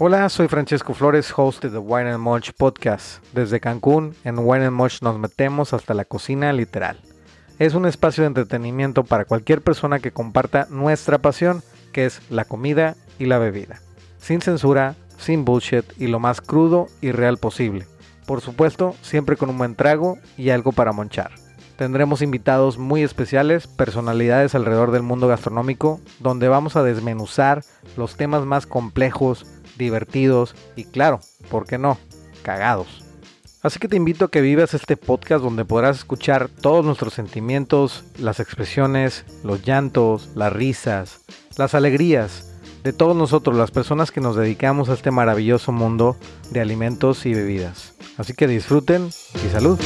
Hola, soy Francesco Flores, host de The Wine and Munch Podcast. Desde Cancún, en Wine and Munch nos metemos hasta la cocina literal. Es un espacio de entretenimiento para cualquier persona que comparta nuestra pasión, que es la comida y la bebida. Sin censura, sin bullshit y lo más crudo y real posible. Por supuesto, siempre con un buen trago y algo para monchar. Tendremos invitados muy especiales, personalidades alrededor del mundo gastronómico, donde vamos a desmenuzar los temas más complejos, divertidos y claro, ¿por qué no? Cagados. Así que te invito a que vivas este podcast donde podrás escuchar todos nuestros sentimientos, las expresiones, los llantos, las risas, las alegrías de todos nosotros, las personas que nos dedicamos a este maravilloso mundo de alimentos y bebidas. Así que disfruten y salud.